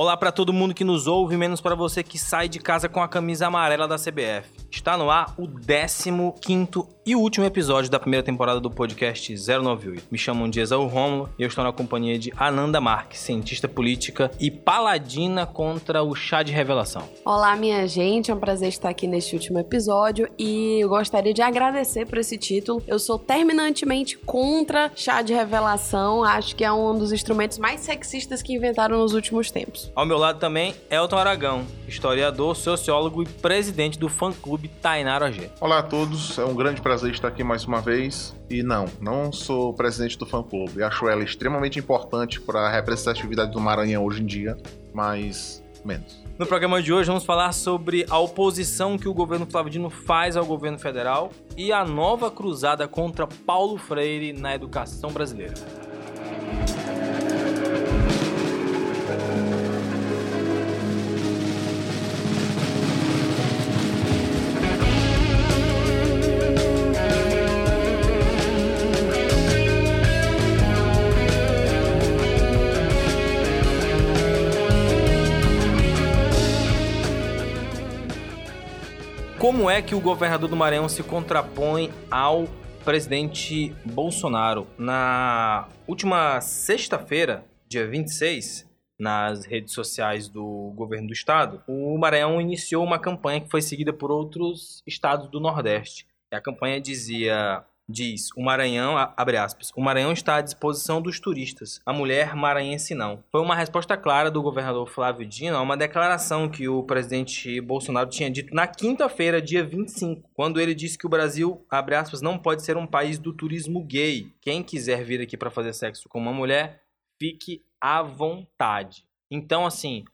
Olá para todo mundo que nos ouve, menos para você que sai de casa com a camisa amarela da CBF. Está no ar o 15 e último episódio da primeira temporada do podcast 098. Me chamam de Exaú Rômulo e eu estou na companhia de Ananda Marques, cientista política e paladina contra o chá de revelação. Olá, minha gente, é um prazer estar aqui neste último episódio e eu gostaria de agradecer por esse título. Eu sou terminantemente contra chá de revelação, acho que é um dos instrumentos mais sexistas que inventaram nos últimos tempos. Ao meu lado também, Elton Aragão, historiador, sociólogo e presidente do fã-clube Tainara OG. Olá a todos, é um grande prazer estar aqui mais uma vez. E não, não sou presidente do fã-clube. Acho ela extremamente importante para a representatividade do Maranhão hoje em dia, mas menos. No programa de hoje vamos falar sobre a oposição que o governo Flávio Dino faz ao governo federal e a nova cruzada contra Paulo Freire na educação brasileira. Como é que o governador do Maranhão se contrapõe ao presidente Bolsonaro? Na última sexta-feira, dia 26, nas redes sociais do governo do estado, o Maranhão iniciou uma campanha que foi seguida por outros estados do Nordeste. A campanha dizia diz: o Maranhão, abre aspas, o Maranhão está à disposição dos turistas, a mulher maranhense não. Foi uma resposta clara do governador Flávio Dino a uma declaração que o presidente Bolsonaro tinha dito na quinta-feira, dia 25, quando ele disse que o Brasil, abre aspas, não pode ser um país do turismo gay. Quem quiser vir aqui para fazer sexo com uma mulher, fique à vontade. Então, assim,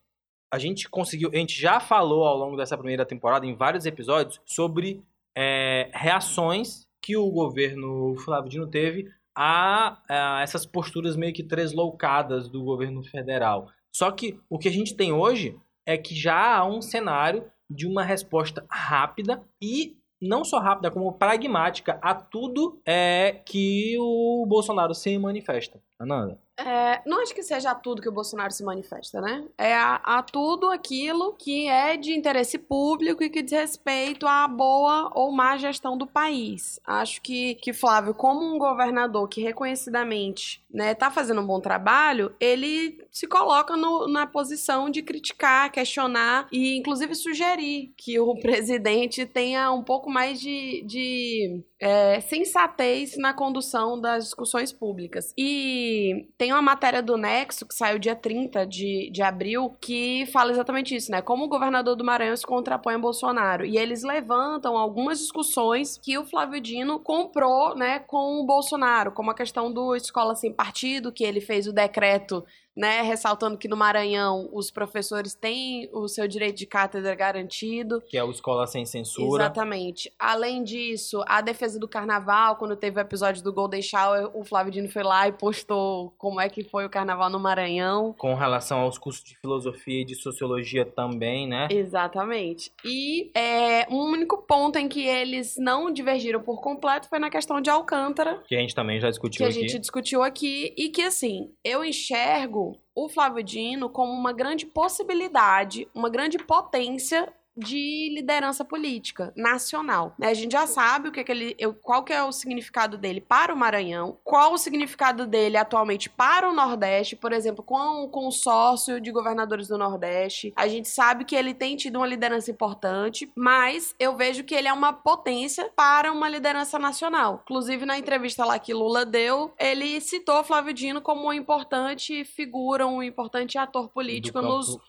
a gente conseguiu, a gente já falou ao longo dessa primeira temporada, em vários episódios, sobre é, reações que o governo Flávio Dino teve a, a, essas posturas meio que tresloucadas do governo federal. Só que o que a gente tem hoje é que já há um cenário de uma resposta rápida e não só rápida, como pragmática a tudo é que o Bolsonaro se manifesta. Ananda. É, não acho que seja a tudo que o Bolsonaro se manifesta, né? É a, a, tudo aquilo que é de interesse público e que diz respeito à boa ou má gestão do país. Acho que, que Flávio, como um governador que reconhecidamente né, tá fazendo um bom trabalho, ele se coloca no, na posição de criticar, questionar e, inclusive, sugerir que o presidente tenha um pouco mais de, de é, sensatez na condução das discussões públicas. E tem uma matéria do Nexo que saiu dia 30 de, de abril que fala exatamente isso, né? Como o governador do Maranhão se contrapõe a Bolsonaro. E eles levantam algumas discussões que o Flávio Dino comprou, né, com o Bolsonaro, como a questão do escola sem partido, que ele fez o decreto né, ressaltando que no Maranhão os professores têm o seu direito de cátedra garantido. Que é o Escola Sem Censura. Exatamente. Além disso, a defesa do carnaval, quando teve o episódio do Golden Shower, o Flávio Dino foi lá e postou como é que foi o carnaval no Maranhão. Com relação aos cursos de filosofia e de sociologia também, né? Exatamente. E é, um único ponto em que eles não divergiram por completo foi na questão de Alcântara. Que a gente também já discutiu aqui. Que a gente discutiu aqui e que, assim, eu enxergo o Flávio Dino como uma grande possibilidade, uma grande potência de liderança política nacional. Né? A gente já sabe o que, é que ele, qual que é o significado dele para o Maranhão, qual o significado dele atualmente para o Nordeste, por exemplo, com o consórcio de governadores do Nordeste. A gente sabe que ele tem tido uma liderança importante, mas eu vejo que ele é uma potência para uma liderança nacional. Inclusive, na entrevista lá que Lula deu, ele citou Flávio Dino como uma importante figura, um importante ator político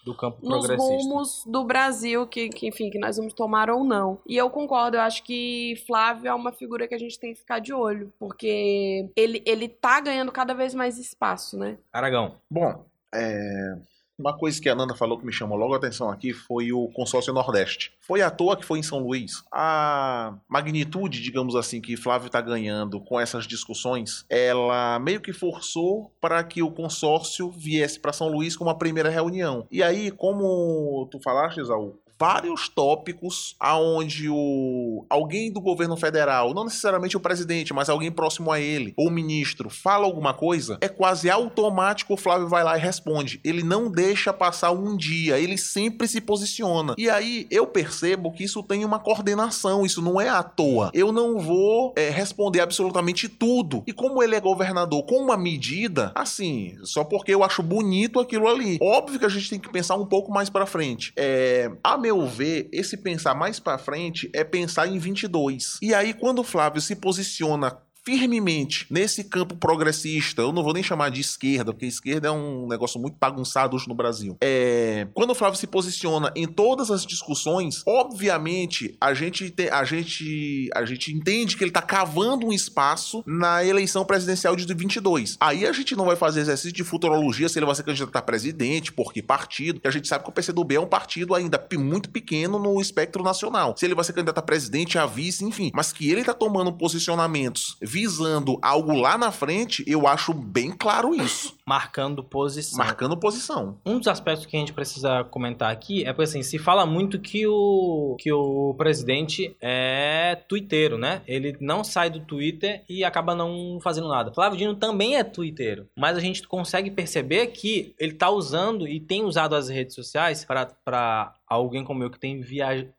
do campo, nos, do nos rumos do Brasil que que, enfim, que nós vamos tomar ou não. E eu concordo, eu acho que Flávio é uma figura que a gente tem que ficar de olho, porque ele, ele tá ganhando cada vez mais espaço, né? Aragão. Bom, é... Uma coisa que a Nanda falou que me chamou logo a atenção aqui foi o consórcio Nordeste. Foi à toa que foi em São Luís. A magnitude, digamos assim, que Flávio está ganhando com essas discussões, ela meio que forçou para que o consórcio viesse para São Luís com uma primeira reunião. E aí, como tu falaste, Exaú, vários tópicos aonde o alguém do governo federal, não necessariamente o presidente, mas alguém próximo a ele, ou o ministro, fala alguma coisa, é quase automático o Flávio vai lá e responde. Ele não deixa passar um dia, ele sempre se posiciona. E aí eu percebo que isso tem uma coordenação, isso não é à toa. Eu não vou é, responder absolutamente tudo. E como ele é governador com uma medida, assim, só porque eu acho bonito aquilo ali. Óbvio que a gente tem que pensar um pouco mais para frente. É, a meu ver, esse pensar mais para frente é pensar em 22. E aí quando o Flávio se posiciona firmemente nesse campo progressista, eu não vou nem chamar de esquerda, porque esquerda é um negócio muito bagunçado hoje no Brasil. É, quando o Flávio se posiciona em todas as discussões, obviamente a gente, te, a gente, a gente entende que ele está cavando um espaço na eleição presidencial de 22. Aí a gente não vai fazer exercício de futurologia se ele vai ser candidato a presidente, por que partido, que a gente sabe que o PCdoB é um partido ainda muito pequeno no espectro nacional. Se ele vai ser candidato a presidente, a vice, enfim, mas que ele está tomando posicionamentos visando algo lá na frente, eu acho bem claro isso. Marcando posição. Marcando posição. Um dos aspectos que a gente precisa comentar aqui é porque assim, se fala muito que o, que o presidente é twitteiro, né? Ele não sai do Twitter e acaba não fazendo nada. Flávio Dino também é twitteiro, mas a gente consegue perceber que ele tá usando e tem usado as redes sociais para alguém como eu que tem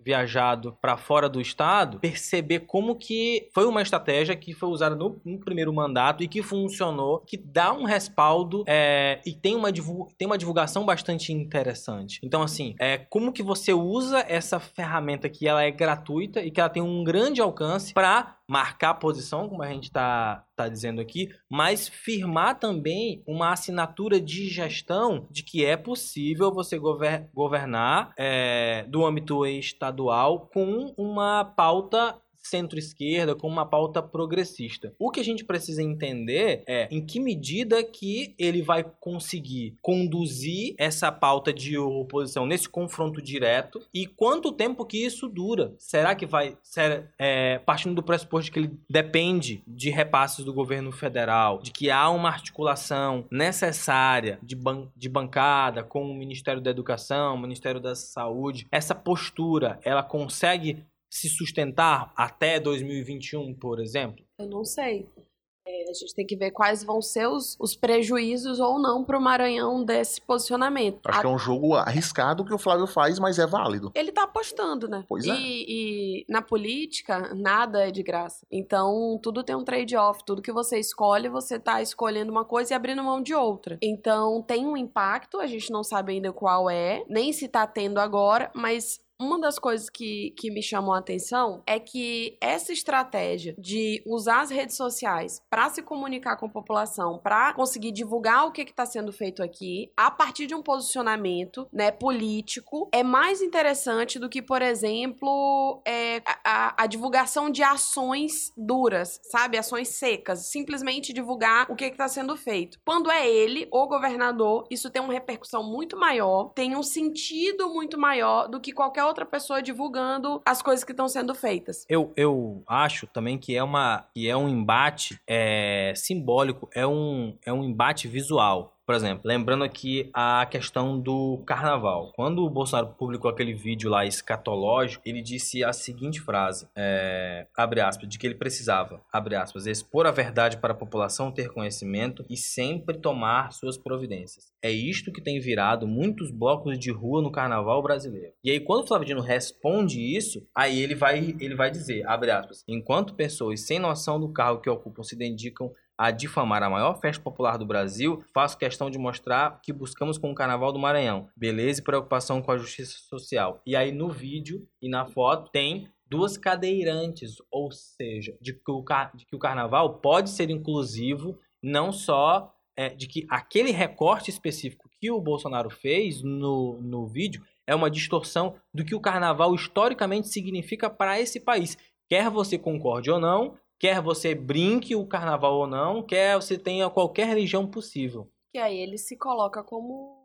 viajado para fora do estado, perceber como que foi uma estratégia que foi usada no, no primeiro mandato e que funcionou, que dá um respaldo é, e tem uma, tem uma divulgação bastante interessante. Então, assim, é, como que você usa essa ferramenta que ela é gratuita e que ela tem um grande alcance para marcar posição, como a gente está tá dizendo aqui, mas firmar também uma assinatura de gestão de que é possível você gover governar é, do âmbito estadual com uma pauta centro-esquerda, com uma pauta progressista. O que a gente precisa entender é em que medida que ele vai conseguir conduzir essa pauta de oposição nesse confronto direto e quanto tempo que isso dura. Será que vai ser, é, partindo do pressuposto que ele depende de repasses do governo federal, de que há uma articulação necessária de, ban de bancada com o Ministério da Educação, o Ministério da Saúde, essa postura ela consegue se sustentar até 2021, por exemplo? Eu não sei. É, a gente tem que ver quais vão ser os, os prejuízos ou não para o Maranhão desse posicionamento. Acho a... que é um jogo arriscado que o Flávio faz, mas é válido. Ele está apostando, né? Pois é. E, e na política, nada é de graça. Então, tudo tem um trade-off. Tudo que você escolhe, você está escolhendo uma coisa e abrindo mão de outra. Então, tem um impacto, a gente não sabe ainda qual é, nem se está tendo agora, mas uma das coisas que, que me chamou a atenção é que essa estratégia de usar as redes sociais para se comunicar com a população, para conseguir divulgar o que está sendo feito aqui, a partir de um posicionamento né, político, é mais interessante do que, por exemplo, é, a, a divulgação de ações duras, sabe? Ações secas. Simplesmente divulgar o que está sendo feito. Quando é ele, o governador, isso tem uma repercussão muito maior, tem um sentido muito maior do que qualquer outra pessoa divulgando as coisas que estão sendo feitas. Eu, eu acho também que é uma que é um embate é, simbólico, é um, é um embate visual. Por exemplo, lembrando aqui a questão do carnaval. Quando o Bolsonaro publicou aquele vídeo lá escatológico, ele disse a seguinte frase, é, abre aspas, de que ele precisava, abre aspas, expor a verdade para a população ter conhecimento e sempre tomar suas providências. É isto que tem virado muitos blocos de rua no carnaval brasileiro. E aí quando o Flávio Dino responde isso, aí ele vai, ele vai dizer, abre aspas, enquanto pessoas sem noção do cargo que ocupam se dedicam a difamar a maior festa popular do Brasil, faço questão de mostrar que buscamos com o Carnaval do Maranhão. Beleza e preocupação com a justiça social. E aí no vídeo e na foto tem duas cadeirantes, ou seja, de que o, de que o carnaval pode ser inclusivo, não só é, de que aquele recorte específico que o Bolsonaro fez no, no vídeo é uma distorção do que o carnaval historicamente significa para esse país. Quer você concorde ou não, Quer você brinque o carnaval ou não, quer você tenha qualquer religião possível. Que aí ele se coloca como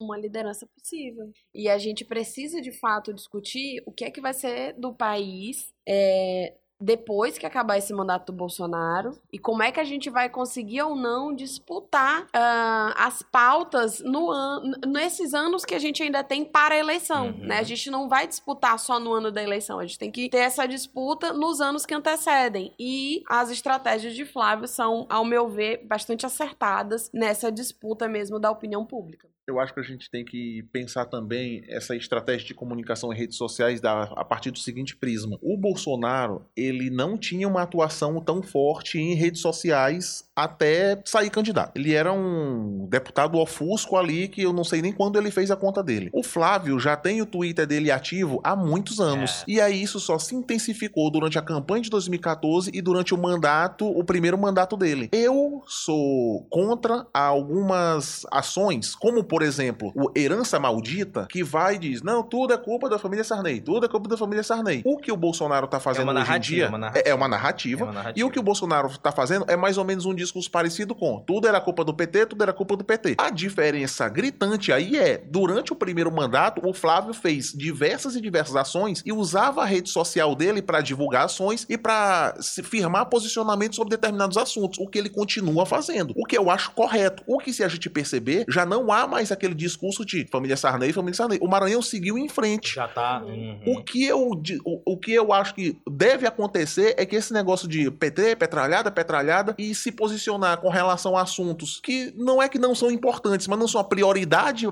uma liderança possível. E a gente precisa de fato discutir o que é que vai ser do país é, depois que acabar esse mandato do Bolsonaro e como é que a gente vai conseguir ou não disputar uh, as pautas no an nesses anos que a gente ainda tem para a eleição, uhum. né? A gente não vai disputar só no ano da eleição, a gente tem que ter essa disputa nos anos que antecedem e as estratégias de Flávio são, ao meu ver, bastante acertadas nessa disputa mesmo da opinião pública eu acho que a gente tem que pensar também essa estratégia de comunicação em redes sociais da, a partir do seguinte prisma. O Bolsonaro, ele não tinha uma atuação tão forte em redes sociais até sair candidato. Ele era um deputado ofusco ali que eu não sei nem quando ele fez a conta dele. O Flávio já tem o Twitter dele ativo há muitos anos. É. E aí isso só se intensificou durante a campanha de 2014 e durante o mandato, o primeiro mandato dele. Eu sou contra algumas ações, como por exemplo, o Herança Maldita, que vai e diz: não, tudo é culpa da família Sarney, tudo é culpa da família Sarney. O que o Bolsonaro tá fazendo é hoje em dia é uma, é, é uma narrativa. É uma narrativa. E o que o Bolsonaro tá fazendo é mais ou menos um discurso parecido com: tudo era culpa do PT, tudo era culpa do PT. A diferença gritante aí é: durante o primeiro mandato, o Flávio fez diversas e diversas ações e usava a rede social dele para divulgar ações e para se firmar posicionamento sobre determinados assuntos, o que ele continua fazendo. O que eu acho correto. O que, se a gente perceber, já não há mais mais aquele discurso de família Sarney, família Sarney. O Maranhão seguiu em frente. Já tá. Uhum. O, que eu, o, o que eu acho que deve acontecer é que esse negócio de PT, petralhada, petralhada, e se posicionar com relação a assuntos que não é que não são importantes, mas não são a prioridade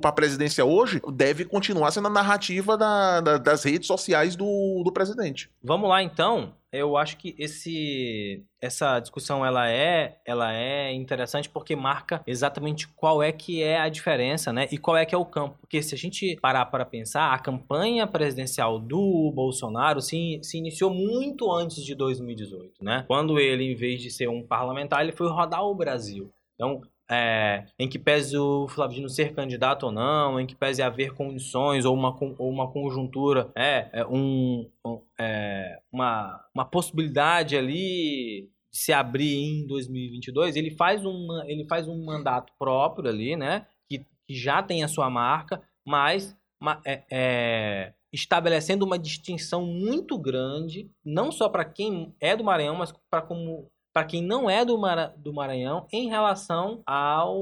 para a presidência hoje, deve continuar sendo a narrativa da, da, das redes sociais do, do presidente. Vamos lá então eu acho que esse essa discussão ela é ela é interessante porque marca exatamente qual é que é a diferença, né? E qual é que é o campo. Porque se a gente parar para pensar, a campanha presidencial do Bolsonaro se, se iniciou muito antes de 2018, né? Quando ele, em vez de ser um parlamentar, ele foi rodar o Brasil. Então, é, em que pese o Flavino ser candidato ou não, em que pese haver condições ou uma, ou uma conjuntura, é, é um, é, uma, uma possibilidade ali de se abrir em 2022, ele faz, um, ele faz um mandato próprio ali, né, que, que já tem a sua marca, mas uma, é, é, estabelecendo uma distinção muito grande, não só para quem é do Maranhão, mas para como para quem não é do, Mara, do Maranhão em relação ao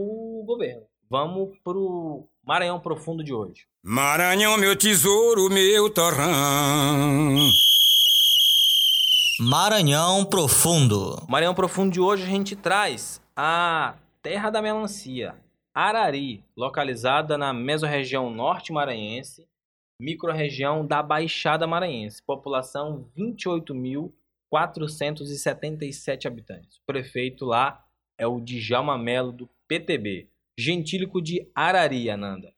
governo. Vamos pro Maranhão Profundo de hoje. Maranhão, meu tesouro, meu torrão. Maranhão Profundo. Maranhão Profundo de hoje a gente traz a Terra da Melancia, Arari, localizada na mesorregião norte maranhense, microrregião da Baixada Maranhense, população 28 mil 477 habitantes. O prefeito lá é o Djalma Melo, do PTB. Gentílico de Arari, Ananda.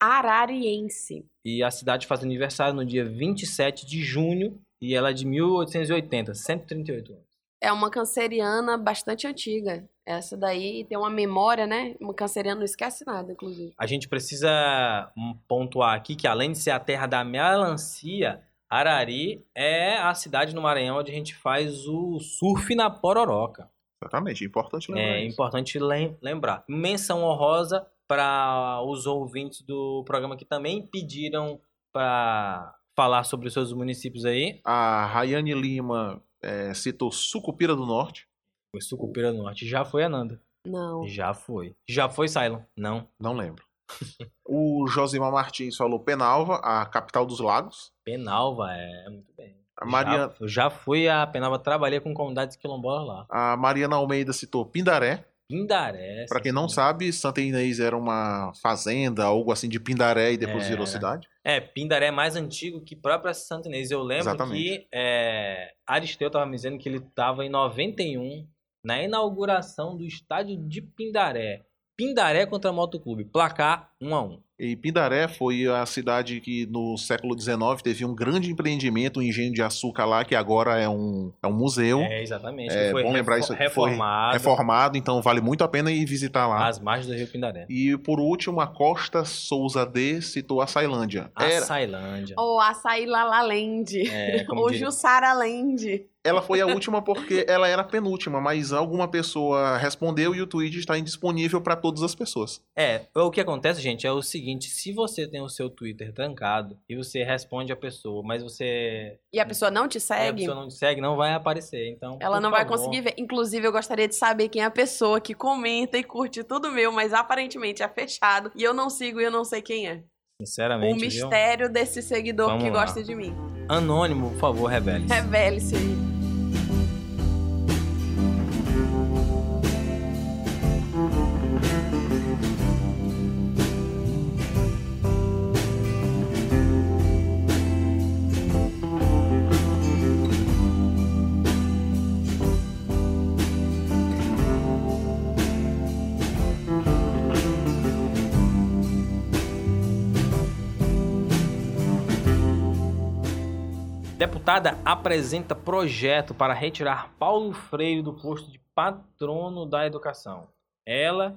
Arariense. E a cidade faz aniversário no dia 27 de junho e ela é de 1880, 138 anos. É uma canceriana bastante antiga. Essa daí tem uma memória, né? Uma canceriana não esquece nada, inclusive. A gente precisa pontuar aqui que além de ser a terra da melancia, Arari é a cidade no Maranhão onde a gente faz o surf na Pororoca. Exatamente, importante lembrar. É isso. importante lembrar. Menção honrosa para os ouvintes do programa que também pediram para falar sobre os seus municípios aí. A Rayane Lima é, citou Sucupira do Norte. Foi Sucupira do Norte. Já foi, Ananda? Não. Já foi. Já foi, Cylon? Não. Não lembro. O Josimar Martins falou Penalva, a capital dos lagos. Penalva, é, muito bem. A Maria... Já, eu já fui a Penalva, trabalhei com comunidades quilombolas lá. A Mariana Almeida citou Pindaré. Pindaré. Para quem não sabe, Santa Inês era uma fazenda, algo assim de Pindaré e depois é, virou cidade. É, Pindaré é mais antigo que própria Santa Inês. Eu lembro Exatamente. que é, Aristeu estava me dizendo que ele estava em 91 na inauguração do estádio de Pindaré. Pindaré contra Motoclube. Placar 1 a 1 e Pindaré foi a cidade que no século XIX teve um grande empreendimento, um engenho de açúcar lá, que agora é um, é um museu. É, exatamente. É bom lembrar isso. Reformado. Foi reformado, então vale muito a pena ir visitar lá. As margens do Rio Pindaré. E por último, a Costa Souza D citou a Sailândia. A Sailândia. Ou a Sailalalende. É, Ou diria... Jussaraland. Ela foi a última porque ela era a penúltima, mas alguma pessoa respondeu e o tweet está indisponível para todas as pessoas. É, o que acontece, gente, é o seguinte: se você tem o seu Twitter trancado e você responde a pessoa, mas você. E a pessoa não te a segue, pessoa não te segue, não vai aparecer. Então. ela não vai favor, conseguir ver. Inclusive, eu gostaria de saber quem é a pessoa que comenta e curte tudo meu, mas aparentemente é fechado. E eu não sigo e eu não sei quem é. Sinceramente. O viu? mistério desse seguidor Vamos que lá. gosta de mim. Anônimo, por favor, revele. Revele-se aí. Deputada apresenta projeto para retirar Paulo Freire do posto de patrono da educação. Ela,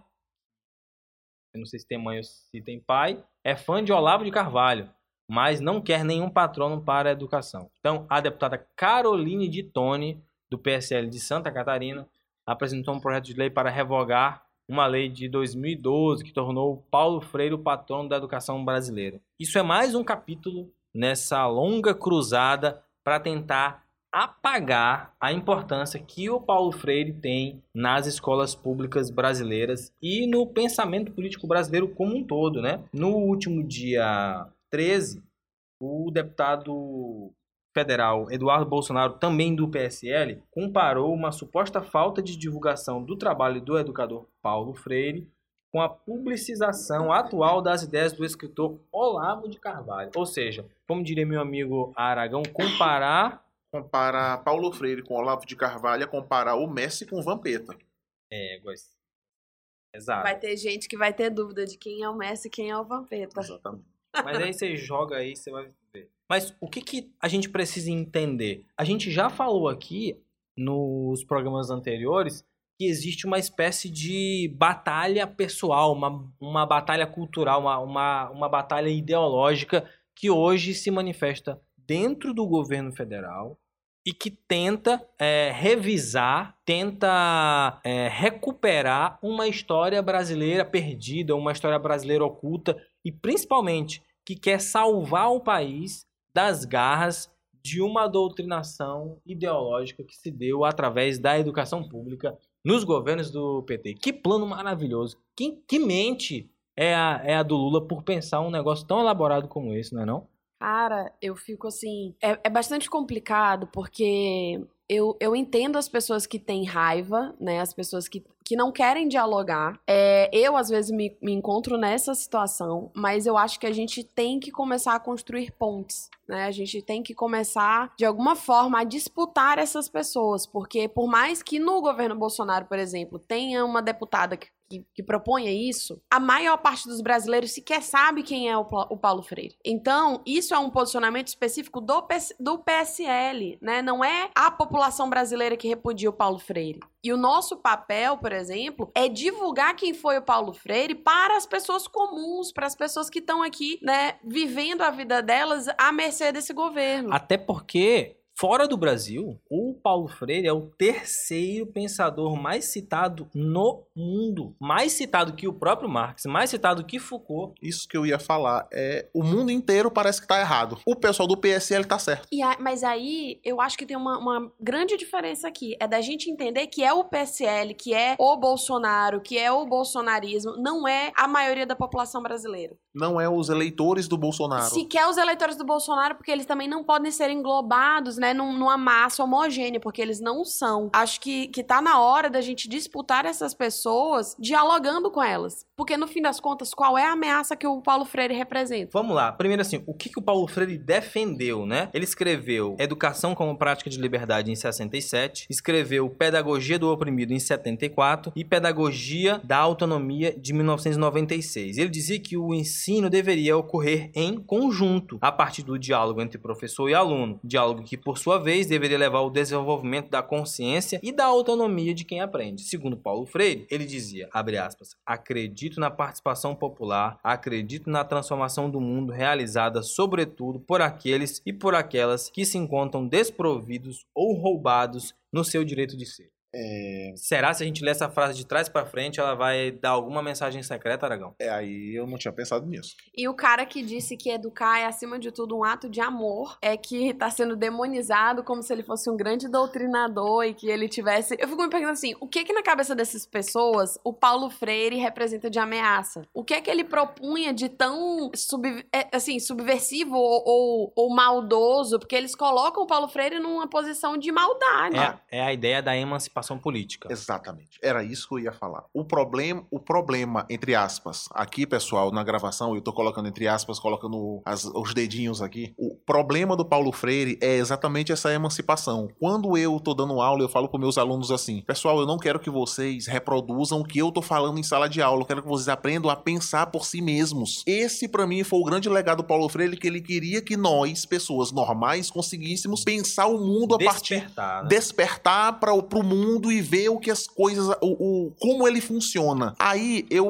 não sei se tem mãe ou se tem pai, é fã de Olavo de Carvalho, mas não quer nenhum patrono para a educação. Então, a deputada Caroline de Tone, do PSL de Santa Catarina, apresentou um projeto de lei para revogar uma lei de 2012 que tornou Paulo Freire o patrono da educação brasileira. Isso é mais um capítulo nessa longa cruzada para tentar apagar a importância que o Paulo Freire tem nas escolas públicas brasileiras e no pensamento político brasileiro como um todo, né? No último dia 13, o deputado federal Eduardo Bolsonaro, também do PSL, comparou uma suposta falta de divulgação do trabalho do educador Paulo Freire com a publicização atual das ideias do escritor Olavo de Carvalho. Ou seja, como diria meu amigo Aragão, comparar Comparar Paulo Freire com Olavo de Carvalho é comparar o Messi com o Vampeta. éguas. Exato. Vai ter gente que vai ter dúvida de quem é o Messi e quem é o Vampeta. Exatamente. Mas aí você joga aí, você vai ver. Mas o que, que a gente precisa entender? A gente já falou aqui nos programas anteriores que existe uma espécie de batalha pessoal, uma, uma batalha cultural, uma, uma, uma batalha ideológica que hoje se manifesta dentro do governo federal e que tenta é, revisar, tenta é, recuperar uma história brasileira perdida, uma história brasileira oculta e principalmente que quer salvar o país das garras de uma doutrinação ideológica que se deu através da educação pública nos governos do PT. Que plano maravilhoso! Que, que mente é a, é a do Lula por pensar um negócio tão elaborado como esse, não é não? Cara, eu fico assim. É, é bastante complicado porque eu, eu entendo as pessoas que têm raiva, né? As pessoas que, que não querem dialogar. É, eu, às vezes, me, me encontro nessa situação, mas eu acho que a gente tem que começar a construir pontes. Né? A gente tem que começar, de alguma forma, a disputar essas pessoas. Porque, por mais que no governo Bolsonaro, por exemplo, tenha uma deputada que que, que proponha isso, a maior parte dos brasileiros sequer sabe quem é o, o Paulo Freire. Então, isso é um posicionamento específico do, PS do PSL, né? Não é a população brasileira que repudia o Paulo Freire. E o nosso papel, por exemplo, é divulgar quem foi o Paulo Freire para as pessoas comuns, para as pessoas que estão aqui, né, vivendo a vida delas à mercê desse governo. Até porque, fora do Brasil, o Paulo Freire é o terceiro pensador mais citado no mundo. Mais citado que o próprio Marx, mais citado que Foucault. Isso que eu ia falar. É, o mundo inteiro parece que tá errado. O pessoal do PSL tá certo. E a- mas aí eu acho que tem uma, uma grande diferença aqui. É da gente entender que é o PSL, que é o Bolsonaro, que é o bolsonarismo, não é a maioria da população brasileira. Não é os eleitores do Bolsonaro. Se quer os eleitores do Bolsonaro, porque eles também não podem ser englobados, né, num- numa massa homogênea, porque eles não são. Acho que, que tá na hora da gente disputar essas pessoas dialogando com elas. Porque no fim das contas, qual é a ameaça que o Paulo Freire representa? Vamos lá. Primeiro assim, o que, que o Paulo Freire defendeu, né? Ele escreveu Educação como Prática de Liberdade em 67, escreveu Pedagogia do Oprimido em 74 e Pedagogia da Autonomia de 1996. Ele dizia que o ensino deveria ocorrer em conjunto, a partir do diálogo entre professor e aluno. Diálogo que, por sua vez, deveria levar ao desenvolvimento da consciência e da autonomia de quem aprende. Segundo Paulo Freire, ele dizia, aspas, acredito na participação popular, acredito na transformação do mundo realizada, sobretudo, por aqueles e por aquelas que se encontram desprovidos ou roubados no seu direito de ser. É, Será se a gente ler essa frase de trás pra frente, ela vai dar alguma mensagem secreta, Aragão? é aí eu não tinha pensado nisso. E o cara que disse que educar é, acima de tudo, um ato de amor, é que tá sendo demonizado como se ele fosse um grande doutrinador e que ele tivesse. Eu fico me perguntando assim: o que que na cabeça dessas pessoas o Paulo Freire representa de ameaça? O que é que ele propunha de tão sub- é, assim, subversivo ou, ou, ou maldoso? Porque eles colocam o Paulo Freire numa posição de maldade. É, é a ideia da emancipação política. Exatamente. Era isso que eu ia falar. O problema, o problema, entre aspas, aqui, pessoal, na gravação, eu tô colocando entre aspas, colocando as- os dedinhos aqui. O problema do Paulo Freire é exatamente essa emancipação. Quando eu tô dando aula, eu falo para meus alunos assim: pessoal, eu não quero que vocês reproduzam o que eu tô falando em sala de aula. Eu quero que vocês aprendam a pensar por si mesmos. Esse, para mim, foi o grande legado do Paulo Freire, que ele queria que nós, pessoas normais, conseguíssemos pensar o mundo a partir Despertar, né? despertar para o pro mundo e ver o que as coisas, o, o- como ele funciona. Aí eu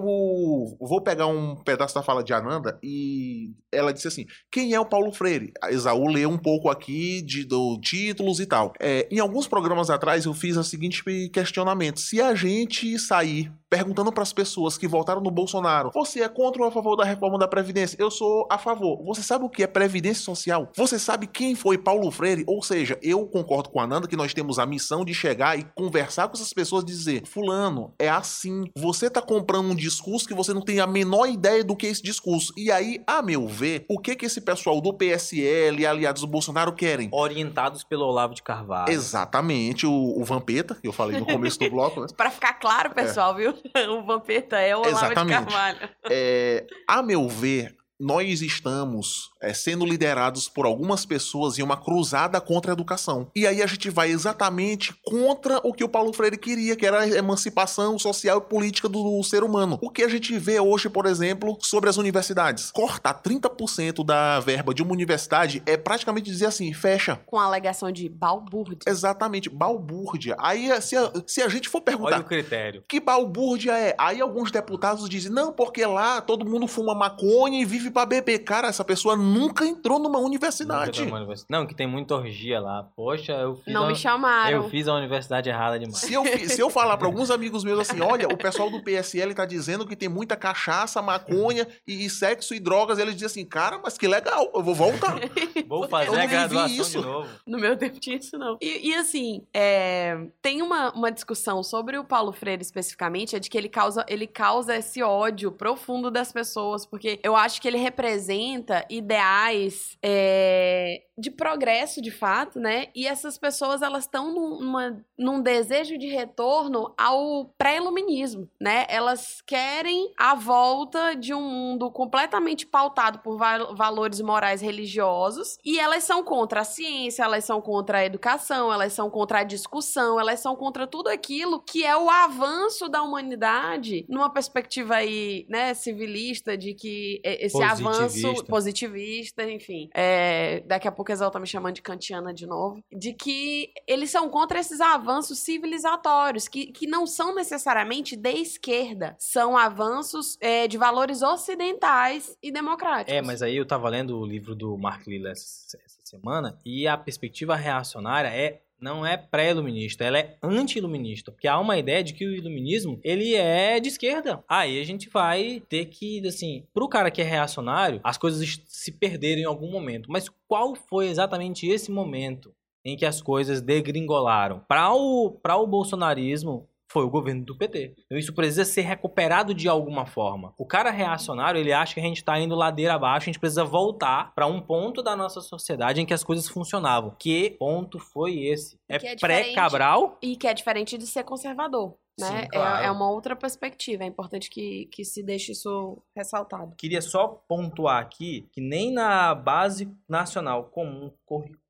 vou pegar um pedaço da fala de Ananda e ela disse assim: quem é o Paulo Freire? A Esaú leu um pouco aqui de do títulos e tal. É, em alguns programas atrás eu fiz o seguinte questionamento: se a gente sair perguntando para as pessoas que votaram no Bolsonaro, você é contra ou a favor da reforma da previdência? Eu sou a favor. Você sabe o que é previdência social? Você sabe quem foi Paulo Freire? Ou seja, eu concordo com a Ananda que nós temos a missão de chegar e conversar com essas pessoas e dizer: Fulano, é assim. Você tá comprando um discurso que você não tem a menor ideia do que é esse discurso. E aí, a meu ver, o que que esse pessoal do PSL e aliados do Bolsonaro querem? Orientados pelo Olavo de Carvalho. Exatamente, o, o Vampeta, que eu falei no começo do bloco, né? Pra ficar claro, pessoal, viu? O Vampeta é o Olavo de Exatamente. Carvalho. É, a meu ver, nós estamos é, sendo liderados por algumas pessoas em uma cruzada contra a educação. E aí a gente vai exatamente contra o que o Paulo Freire queria, que era a emancipação social e política do ser humano. O que a gente vê hoje, por exemplo, sobre as universidades. Cortar 30% da verba de uma universidade é praticamente dizer assim, fecha. Com a alegação de balbúrdia. Exatamente, balbúrdia. Aí, se a, se a gente for perguntar Olha o critério. que balbúrdia é? Aí alguns deputados dizem, não, porque lá todo mundo fuma maconha e vive pra beber. Cara, essa pessoa nunca entrou numa universidade. Nunca tomou universidade. Não, que tem muita orgia lá. Poxa, eu fiz, Não a... me chamaram. eu fiz a universidade errada demais. Se eu, se eu falar pra alguns amigos meus assim, olha, o pessoal do PSL tá dizendo que tem muita cachaça, maconha e, e sexo e drogas, eles dizem assim, cara, mas que legal, eu vou voltar. Vou fazer a graduação isso. de novo. No meu tempo tinha isso, não. E, e, assim, é, tem uma, uma discussão sobre o Paulo Freire especificamente, é de que ele causa, ele causa esse ódio profundo das pessoas, porque eu acho que ele representa ideais é, de progresso, de fato, né? E essas pessoas, elas estão num, numa- num desejo de retorno ao pré-iluminismo, né? Elas querem a volta de um mundo completamente pautado por val- valores morais religiosos e elas são contra a ciência, elas são contra a educação, elas são contra a discussão, elas são contra tudo aquilo que é o avanço da humanidade numa perspectiva aí, né, civilista de que esse avanço Positivista. positivista, enfim, é, daqui a pouco a Exal tá me chamando de kantiana de novo, de que eles são contra esses avanços civilizatórios, que, que não são necessariamente de esquerda, são avanços é, de valores ocidentais e democráticos. É, mas aí eu tava lendo o livro do Mark Lilla essa semana e a perspectiva reacionária é não é pré-iluminista, ela é anti-iluminista, porque há uma ideia de que o iluminismo, ele é de esquerda. Aí a gente vai ter que, assim, pro cara que é reacionário, as coisas se perderam em algum momento. Mas qual foi exatamente esse momento em que as coisas degringolaram? Para o, pra o bolsonarismo, foi o governo do PT. Então isso precisa ser recuperado de alguma forma. O cara reacionário, ele acha que a gente tá indo ladeira abaixo, a gente precisa voltar para um ponto da nossa sociedade em que as coisas funcionavam. Que ponto foi esse? É, é pré-Cabral? E que é diferente de ser conservador. Né? Sim, É- claro. é, uma outra perspectiva. É importante que, que se deixe isso ressaltado. Queria só pontuar aqui que nem na base nacional comum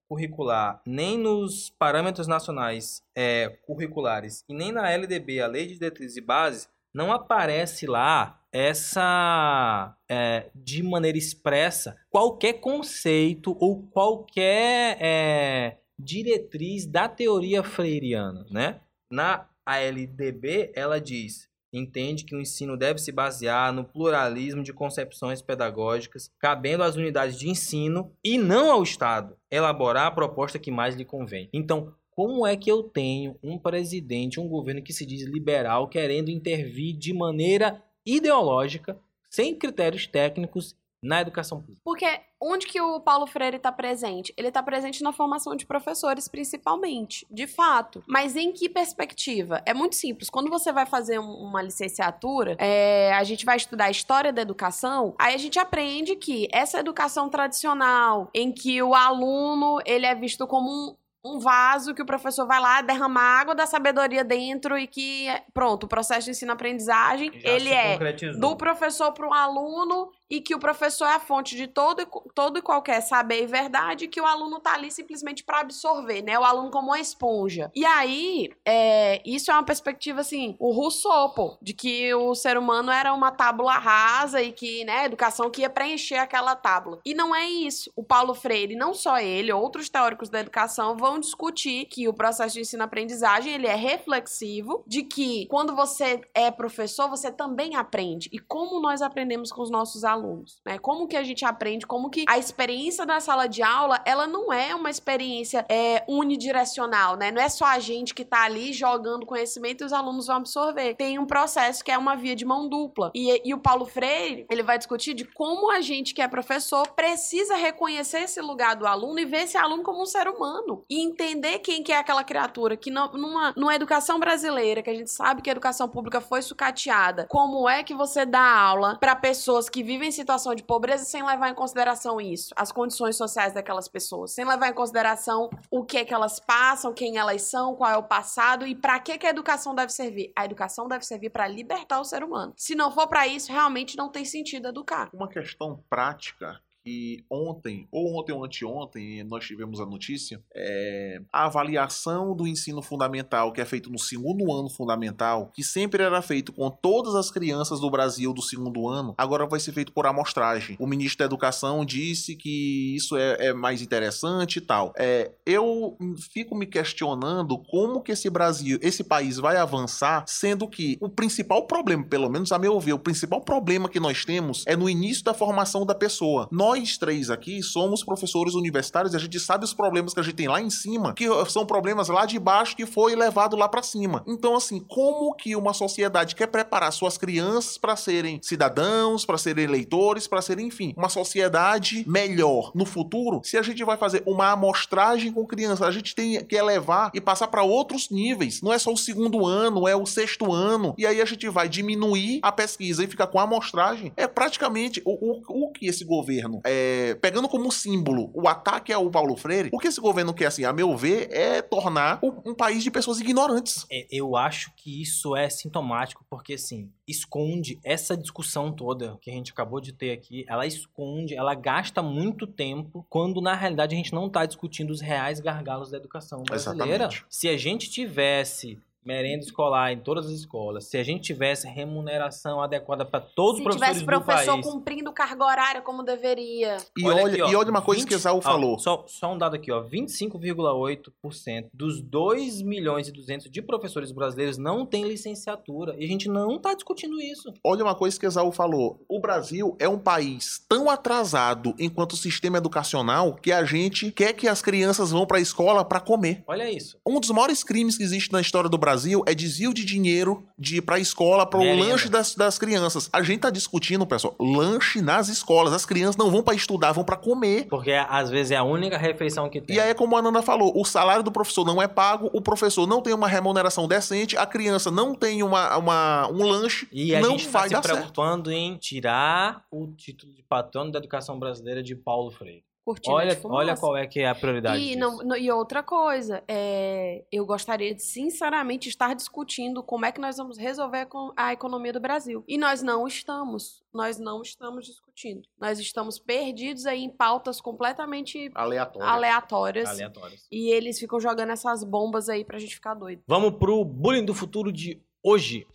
curricular, nem nos parâmetros nacionais é, curriculares e nem na LDB, a Lei de Diretrizes e Bases, não aparece lá essa, é, de maneira expressa, qualquer conceito ou qualquer é, diretriz da teoria freiriana, né? Na ALDB, ela diz entende que o ensino deve se basear no pluralismo de concepções pedagógicas, cabendo às unidades de ensino e não ao Estado elaborar a proposta que mais lhe convém. Então, como é que eu tenho um presidente, um governo que se diz liberal, querendo intervir de maneira ideológica, sem critérios técnicos, na educação pública? Porque onde que o Paulo Freire está presente? Ele está presente na formação de professores, principalmente, de fato. Mas em que perspectiva? É muito simples. Quando você vai fazer um- uma licenciatura, é, a gente vai estudar a história da educação, aí a gente aprende que essa educação tradicional, em que o aluno ele é visto como um um vaso que o professor vai lá derramar água da sabedoria dentro e que pronto, o processo de ensino-aprendizagem ele é do professor para o aluno e que o professor é a fonte de todo, todo e qualquer saber e verdade que o aluno tá ali simplesmente para absorver, né? O aluno como uma esponja. E aí, é, isso é uma perspectiva, assim, o Rousseau, pô, de que o ser humano era uma tábula rasa e que, né, a educação que ia preencher aquela tábula. E não é isso. O Paulo Freire, não só ele, outros teóricos da educação vão discutir que o processo de ensino-aprendizagem, ele é reflexivo, de que quando você é professor, você também aprende. E como nós aprendemos com os nossos alunos, né? Como que a gente aprende, como que a experiência da sala de aula, ela não é uma experiência é, unidirecional, né? Não é só a gente que tá ali jogando conhecimento e os alunos vão absorver. Tem um processo que é uma via de mão dupla. E, e o Paulo Freire, ele vai discutir de como a gente que é professor precisa reconhecer esse lugar do aluno e ver esse aluno como um ser humano. E entender quem que é aquela criatura que não, numa, numa educação brasileira, que a gente sabe que a educação pública foi sucateada, como é que você dá aula para pessoas que vivem em situação de pobreza sem levar em consideração isso, as condições sociais daquelas pessoas, sem levar em consideração o que é que elas passam, quem elas são, qual é o passado e para que que a educação deve servir? A educação deve servir para libertar o ser humano. Se não for para isso, realmente não tem sentido educar. Uma questão prática que ontem, ou ontem ou anteontem, nós tivemos a notícia, é a avaliação do ensino fundamental, que é feito no segundo ano fundamental, que sempre era feito com todas as crianças do Brasil do segundo ano, agora vai ser feito por amostragem. O ministro da Educação disse que isso é, é mais interessante e tal. É, eu fico me questionando como que esse Brasil, esse país vai avançar, sendo que o principal problema, pelo menos a meu ver, o principal problema que nós temos é no início da formação da pessoa. Nós três aqui somos professores universitários e a gente sabe os problemas que a gente tem lá em cima, que são problemas lá de baixo que foi levado lá para cima. Então, assim, como que uma sociedade quer preparar suas crianças para serem cidadãos, para serem eleitores, para serem, enfim, uma sociedade melhor no futuro, se a gente vai fazer uma amostragem com crianças, a gente tem que elevar e passar para outros níveis. Não é só o segundo ano, é o sexto ano. E aí a gente vai diminuir a pesquisa e ficar com a amostragem. É praticamente o, o, o que esse governo é, pegando como símbolo o ataque ao Paulo Freire, o que esse governo quer, assim, a meu ver, é tornar um, um país de pessoas ignorantes. É, Eu acho que isso é sintomático, porque assim, esconde essa discussão toda que a gente acabou de ter aqui, ela esconde, ela gasta muito tempo, quando na realidade a gente não está discutindo os reais gargalos da educação brasileira. Exatamente. Se a gente tivesse merenda escolar em todas as escolas, se a gente tivesse remuneração adequada para todos Se os professores tivesse do professor país, cumprindo carga horária como deveria. E olha, aqui, ó, e olha uma coisa 20 que Exaú ó, falou. Só, só um dado aqui, ó. 25,8% dos 2 milhões e 200 de professores brasileiros não têm licenciatura. E a gente não tá discutindo isso. Olha uma coisa que Exaú falou. O Brasil é um país tão atrasado enquanto sistema educacional que a gente quer que as crianças vão para a escola para comer. Olha isso. Um dos maiores crimes que existe na história do Brasil é desvio de dinheiro de ir pra escola, para o lanche das, das crianças. A gente tá discutindo, pessoal, lanche nas escolas. As crianças não vão pra estudar, vão pra comer. Porque às vezes é a única refeição que tem. E aí, como a Nanda falou, o salário do professor não é pago, o professor não tem uma remuneração decente, a criança não tem uma, uma- um lanche, E a não gente tá vai se dar certo. preocupando em tirar o título de patrono da educação brasileira de Paulo Freire. Cortina Olha, de fumaça. olha qual é que é a prioridade E, disso. não- não- e outra coisa, é, eu gostaria de sinceramente estar discutindo como é que nós vamos resolver a econ- a economia do Brasil. E nós não estamos. Nós não estamos discutindo. Nós estamos perdidos aí em pautas completamente aleatórias. Aleatórios. E eles ficam jogando essas bombas aí pra gente ficar doido. Vamos pro bullying do futuro de hoje.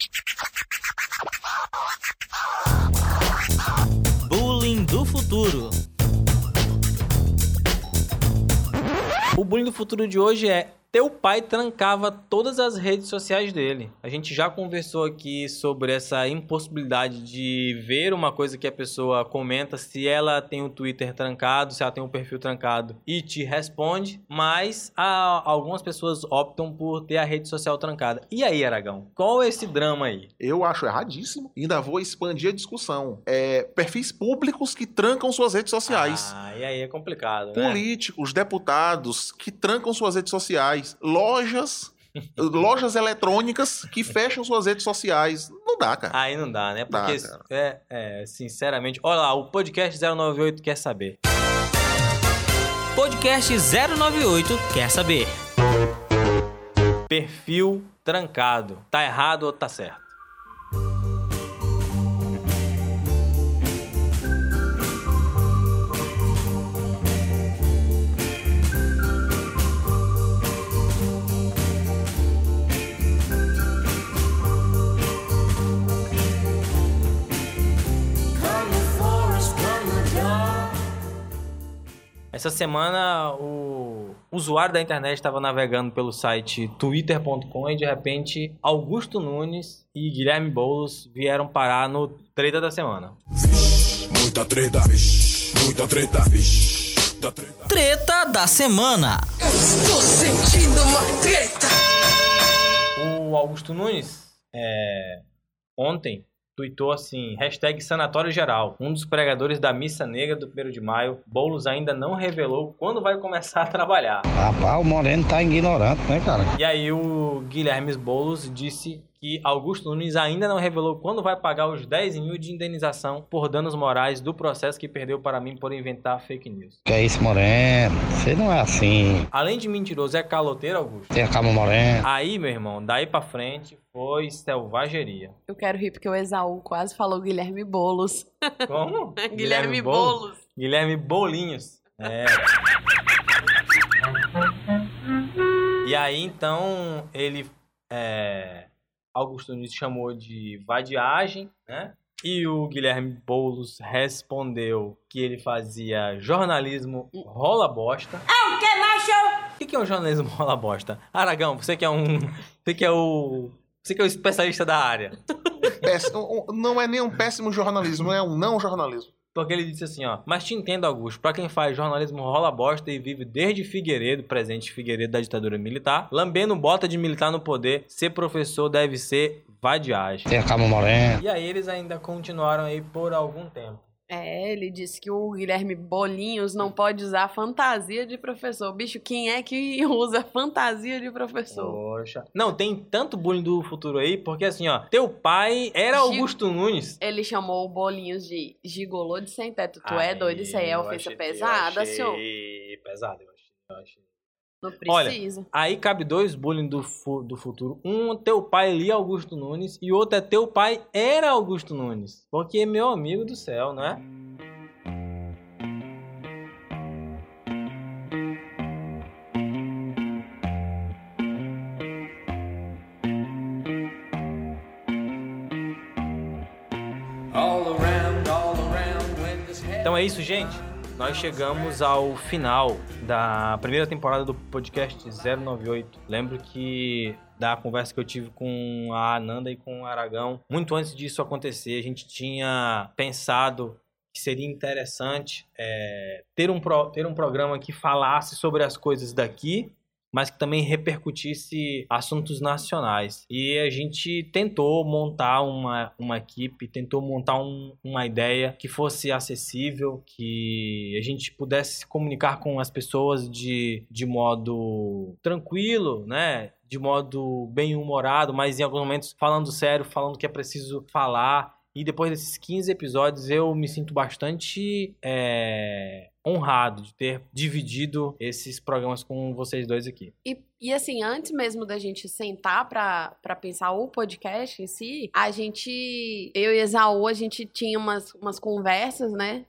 Bullying do futuro. O bullying do futuro de hoje é teu pai trancava todas as redes sociais dele. A gente já conversou aqui sobre essa impossibilidade de ver uma coisa que a pessoa comenta se ela tem o Twitter trancado, se ela tem um perfil trancado e te responde, mas a- algumas pessoas optam por ter a rede social trancada. E aí, Aragão? Qual é esse drama aí? Eu acho erradíssimo. Ainda vou expandir a discussão. É, perfis públicos que trancam suas redes sociais. Ah, e aí é complicado, né? Políticos, deputados que trancam suas redes sociais. Lojas. lojas eletrônicas que fecham suas redes sociais. Não dá, cara. Aí não dá, né? Dá, Porque, cara. é, é, sinceramente... Olha lá, o podcast 098 quer saber. Podcast 098 quer saber. Perfil trancado. Tá errado ou tá certo? Essa semana o usuário da internet estava navegando pelo site twitter.com e de repente Augusto Nunes e Guilherme Boulos vieram parar no treta da semana. Muita treta, vixe, muita treta, vixe, muita treta. Treta da semana. O Augusto Nunes, é, ontem, tweetou assim, hashtag Sanatório Geral. Um dos pregadores da Missa Negra do 1 de maio, Boulos ainda não revelou quando vai começar a trabalhar. Rapaz, o Moreno tá ignorante, né, cara? E aí o Guilherme Boulos disse que Augusto Nunes ainda não revelou quando vai pagar os 10 mil de indenização por danos morais do processo que perdeu para mim por inventar fake news. Que é isso, Moreno? Você não é assim. Além de mentiroso, é caloteiro, Augusto. Tem a calma, Moreno. Aí, meu irmão, daí pra frente foi selvageria. Eu quero rir porque o Exaú quase falou Guilherme Boulos. Como? Guilherme, Boulos. Guilherme Bolinhos. É. E aí, então, ele. É, Augusto Nunes chamou de vadiagem, né? E o Guilherme Boulos respondeu que ele fazia jornalismo rola bosta. É o que, macho? O que que é um jornalismo rola bosta? Aragão, você que é um. Você que é o. Você que é o especialista da área. Péssimo- não é nem um péssimo jornalismo, é um não jornalismo. Porque ele disse assim, ó. Mas te entendo, Augusto. Pra quem faz jornalismo rola bosta e vive desde Figueiredo, presente Figueiredo da ditadura militar, lambendo bota de militar no poder, ser professor deve ser vadiagem. Tem a calma, Moreno. E aí eles ainda continuaram aí por algum tempo. É, ele disse que o Guilherme Bolinhos não pode usar fantasia de professor. Bicho, quem é que usa fantasia de professor? Poxa. Não, tem tanto bullying do futuro aí, porque assim, ó. Teu pai era Gil- Augusto Nunes. Ele chamou o Bolinhos de gigolô de sem teto. Tu é Aí, doido? Isso aí é ofensa achei- pesada, senhor. Pesado, eu achei. Eu achei. Não Olha, precisa. Aí cabe dois bullying do, fu- do futuro. Um, teu pai ali, Augusto Nunes, e outro é teu pai era Augusto Nunes. Porque, meu amigo do céu, não é? Então é isso, gente. Nós chegamos ao final da primeira temporada do podcast 098. Lembro que da conversa que eu tive com a Ananda e com o Aragão, muito antes disso acontecer, a gente tinha pensado que seria interessante é, ter, um pro- ter um programa que falasse sobre as coisas daqui, mas que também repercutisse assuntos nacionais. E a gente tentou montar uma, uma equipe, tentou montar um- uma ideia que fosse acessível, que a gente pudesse se comunicar com as pessoas de, de modo tranquilo, né? De modo bem humorado, mas em alguns momentos falando sério, falando que é preciso falar. E depois desses 15 episódios, eu me sinto bastante é, honrado de ter dividido esses programas com vocês dois aqui. E, e assim, antes mesmo da gente sentar pra pensar o podcast em si, a gente, eu e Exaú, a gente tinha umas, umas conversas, né?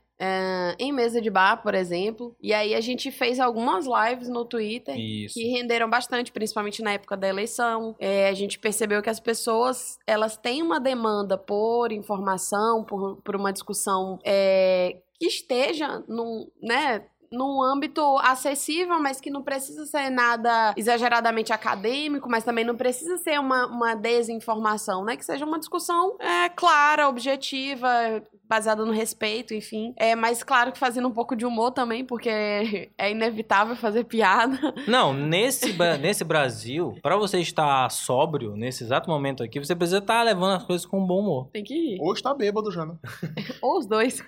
Em mesa de bar, por exemplo. E aí a gente fez algumas lives no Twitter. Isso. que renderam bastante, principalmente na época da eleição. É, a gente percebeu que as pessoas elas têm uma demanda por informação, por, por uma discussão é, que esteja num, né, num âmbito acessível, mas que não precisa ser nada exageradamente acadêmico, mas também não precisa ser uma, uma desinformação, né? Que seja uma discussão é, clara, objetiva, baseada no respeito, enfim. É, mas claro que fazendo um pouco de humor também, porque é inevitável fazer piada. Não, nesse, nesse Brasil, pra você estar sóbrio nesse exato momento aqui, você precisa estar levando as coisas com bom humor. Tem que rir. Hoje tá bêbado já, né? Ou os dois.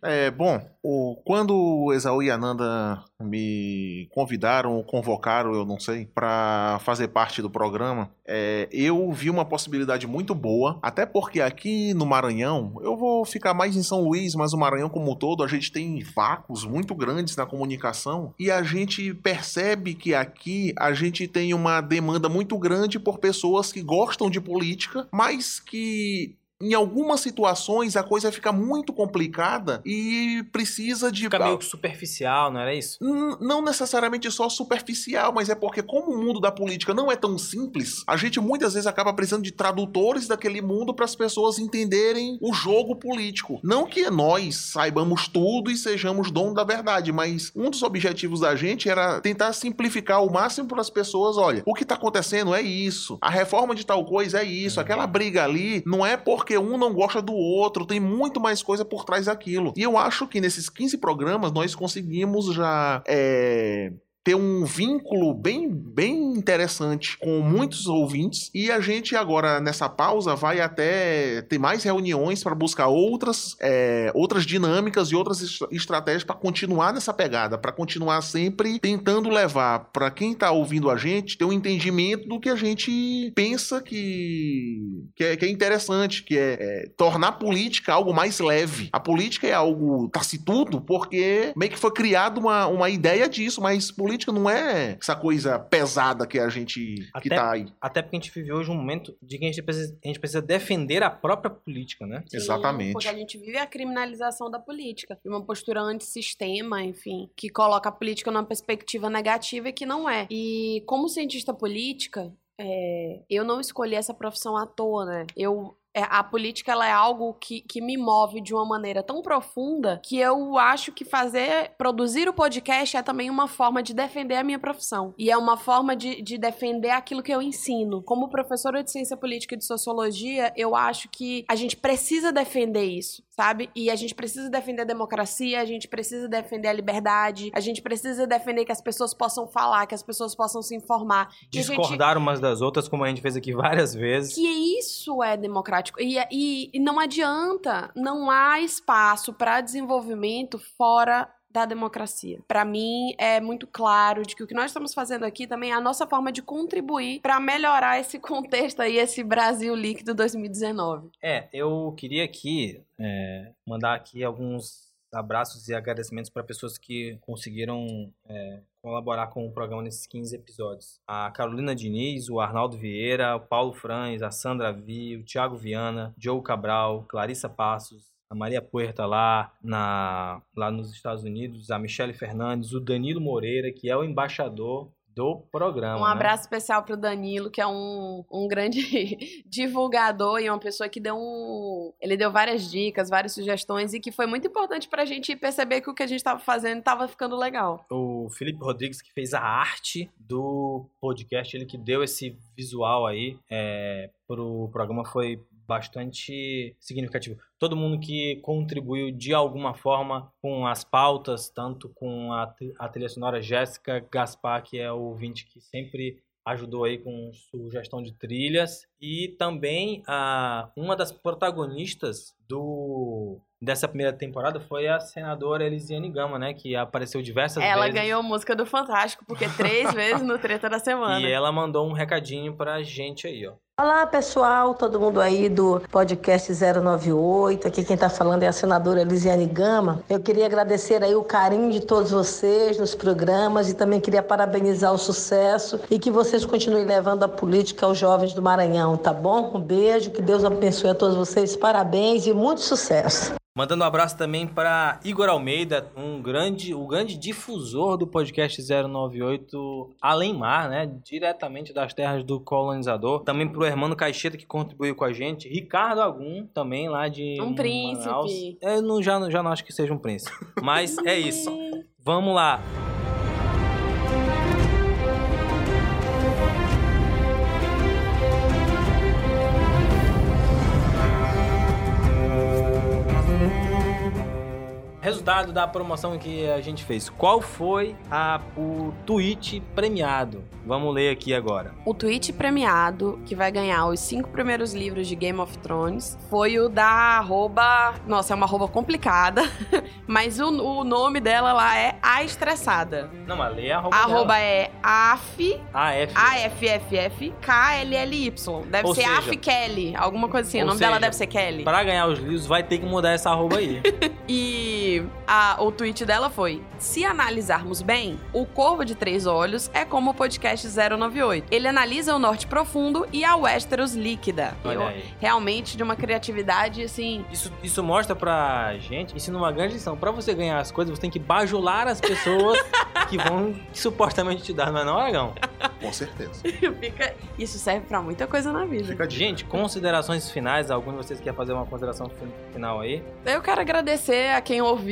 É, bom, o, quando o Exaú e a Nanda me convidaram ou convocaram, eu não sei, pra fazer parte do programa, é, eu vi uma possibilidade muito boa, até porque aqui no Maranhão, eu vou ficar mais em São Luís, mas o Maranhão como um todo, a gente tem vácuos muito grandes na comunicação e a gente percebe que aqui a gente tem uma demanda muito grande por pessoas que gostam de política, mas que em algumas situações a coisa fica muito complicada e precisa de Fica meio que superficial, não era isso? Não necessariamente só superficial, mas é porque como o mundo da política não é tão simples, a gente muitas vezes acaba precisando de tradutores daquele mundo para as pessoas entenderem o jogo político. Não que nós saibamos tudo e sejamos dono da verdade, mas um dos objetivos da gente era tentar simplificar ao máximo para as pessoas, olha, o que está acontecendo é isso, a reforma de tal coisa é isso, aquela briga ali não é porque um não gosta do outro, tem muito mais coisa por trás daquilo. E eu acho que nesses 15 programas nós conseguimos já é, ter um vínculo bem, bem interessante com muitos ouvintes e a gente agora nessa pausa vai até ter mais reuniões para buscar outras, é, outras dinâmicas e outras est- estratégias para continuar nessa pegada, para continuar sempre tentando levar para quem está ouvindo a gente ter um entendimento do que a gente pensa que, que, é, que é interessante, que é, é tornar a política algo mais leve. A política é algo taciturno porque meio que foi criada uma, uma ideia disso, mas política não é essa coisa pesada que a gente que Até- tá aí. Até porque a gente vive hoje um momento de que a gente precisa, a gente precisa defender a própria política, né? Sim, Exatamente. Porque a gente vive a criminalização da política. E uma postura antissistema, enfim, que coloca a política numa perspectiva negativa e que não é. E como cientista política, é, eu não escolhi essa profissão à toa, né? Eu. É, a política ela é algo que, que me move de uma maneira tão profunda que eu acho que fazer, produzir o podcast é também uma forma de defender a minha profissão. E é uma forma de, de defender aquilo que eu ensino. Como professora de ciência política e de sociologia, eu acho que a gente precisa defender isso, sabe? E a gente precisa defender a democracia, a gente precisa defender a liberdade, a gente precisa defender que as pessoas possam falar, que as pessoas possam se informar. A gente- Discordar umas das outras, como a gente fez aqui várias vezes. que isso é democrático. E, e- e não adianta, não há espaço para desenvolvimento fora da democracia. Para mim é muito claro de que o que nós estamos fazendo aqui também é a nossa forma de contribuir para melhorar esse contexto aí, esse Brasil líquido 2019. É, eu queria aqui é, mandar aqui alguns abraços e agradecimentos para pessoas que conseguiram é, colaborar com o programa nesses 15 episódios. A Carolina Diniz, o Arnaldo Vieira, o Paulo Franz, a Sandra Vi, o Thiago Viana, Joe Cabral, Clarissa Passos, a Maria Puerta lá, na, lá nos Estados Unidos, a Michele Fernandes, o Danilo Moreira, que é o embaixador do programa. Um né? abraço especial pro Danilo, que é um, um grande divulgador e uma pessoa que deu um. Ele deu várias dicas, várias sugestões e que foi muito importante pra gente perceber que o que a gente tava fazendo tava ficando legal. o Felipe Rodrigues que fez a arte do podcast, ele que deu esse visual aí é, pro programa foi bastante significativo. Todo mundo que contribuiu de alguma forma com as pautas, tanto com a, a trilha sonora Jéssica Gaspar, que é o ouvinte que sempre ajudou aí com sugestão de trilhas e também a uma das protagonistas do dessa primeira temporada foi a senadora Elisiane Gama, né, que apareceu diversas Ela vezes. ganhou música do Fantástico, porque três vezes no Treta da Semana. E ela mandou um recadinho pra gente aí, ó. Olá pessoal, todo mundo aí do podcast 098. Aqui quem está falando é a senadora Elisiane Gama. Eu queria agradecer aí o carinho de todos vocês nos programas e também queria parabenizar o sucesso e que vocês continuem levando a política aos jovens do Maranhão, tá bom? Um beijo, que Deus abençoe a todos vocês, parabéns e muito sucesso. Mandando um abraço também para Igor Almeida, um grande, o grande difusor do podcast 098 Além Mar, né? Diretamente das terras do colonizador. Também pro Hermano Caixeta, que contribuiu com a gente. Ricardo Agum, também lá de Um príncipe. Manaus. Eu não, já, já não acho que seja um príncipe. Mas é isso. Vamos lá. Resultado da promoção que a gente fez. Qual foi a, o tweet premiado? Vamos ler aqui agora. O tweet premiado, que vai ganhar os cinco primeiros livros de Game of Thrones, foi o da arroba. Nossa, é uma arroba complicada. Mas o, o nome dela lá é A Estressada. Não, mas lê a arroba. A arroba dela. é AF. AF. AFFF KLLY. Deve Ou ser seja- AF Kelly, alguma coisa assim. O nome dela seja, deve ser Kelly. Pra ganhar os livros, vai ter que mudar essa arroba aí. E a- o tweet dela foi: Se analisarmos bem, o Corvo de Três Olhos é como o podcast 098. Ele analisa o Norte Profundo e a Westeros líquida. Olha aí. realmente de uma criatividade assim. Isso, isso mostra pra gente, isso numa grande lição. Pra você ganhar as coisas, você tem que bajular as pessoas que vão supostamente te dar, não é não, Aragão? Com certeza. fica- isso serve pra muita coisa na vida. Gente, considerações finais, algum de vocês quer fazer uma consideração fin- final aí? Eu quero agradecer a quem ouviu,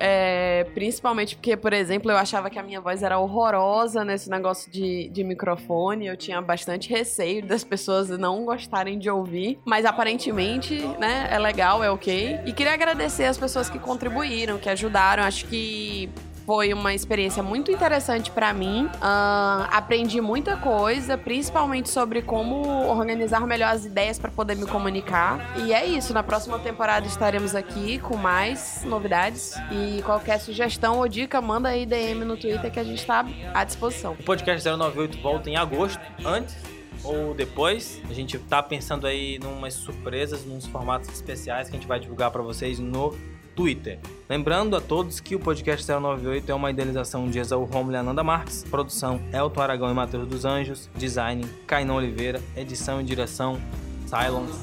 é, principalmente porque, por exemplo, eu achava que a minha voz era horrorosa nesse negócio de, de microfone. Eu tinha bastante receio das pessoas não gostarem de ouvir. Mas aparentemente, né, é legal, é ok. E queria agradecer as pessoas que contribuíram, que ajudaram. Acho que foi uma experiência muito interessante pra mim. Ahn, aprendi muita coisa, principalmente sobre como organizar melhor as ideias pra poder me comunicar. E é isso. Na próxima temporada estaremos aqui com mais novidades. E qualquer sugestão ou dica, manda aí DM no Twitter que a gente tá à disposição. O podcast 098 volta em agosto, antes ou depois. A gente tá pensando aí numas surpresas, nos formatos especiais que a gente vai divulgar pra vocês no Twitter. Lembrando a todos que o podcast 098 é uma idealização de Exaú Romulo e Ananda Marques, produção Elton Aragão e Matheus dos Anjos, design Cainão Oliveira, edição e direção Silence.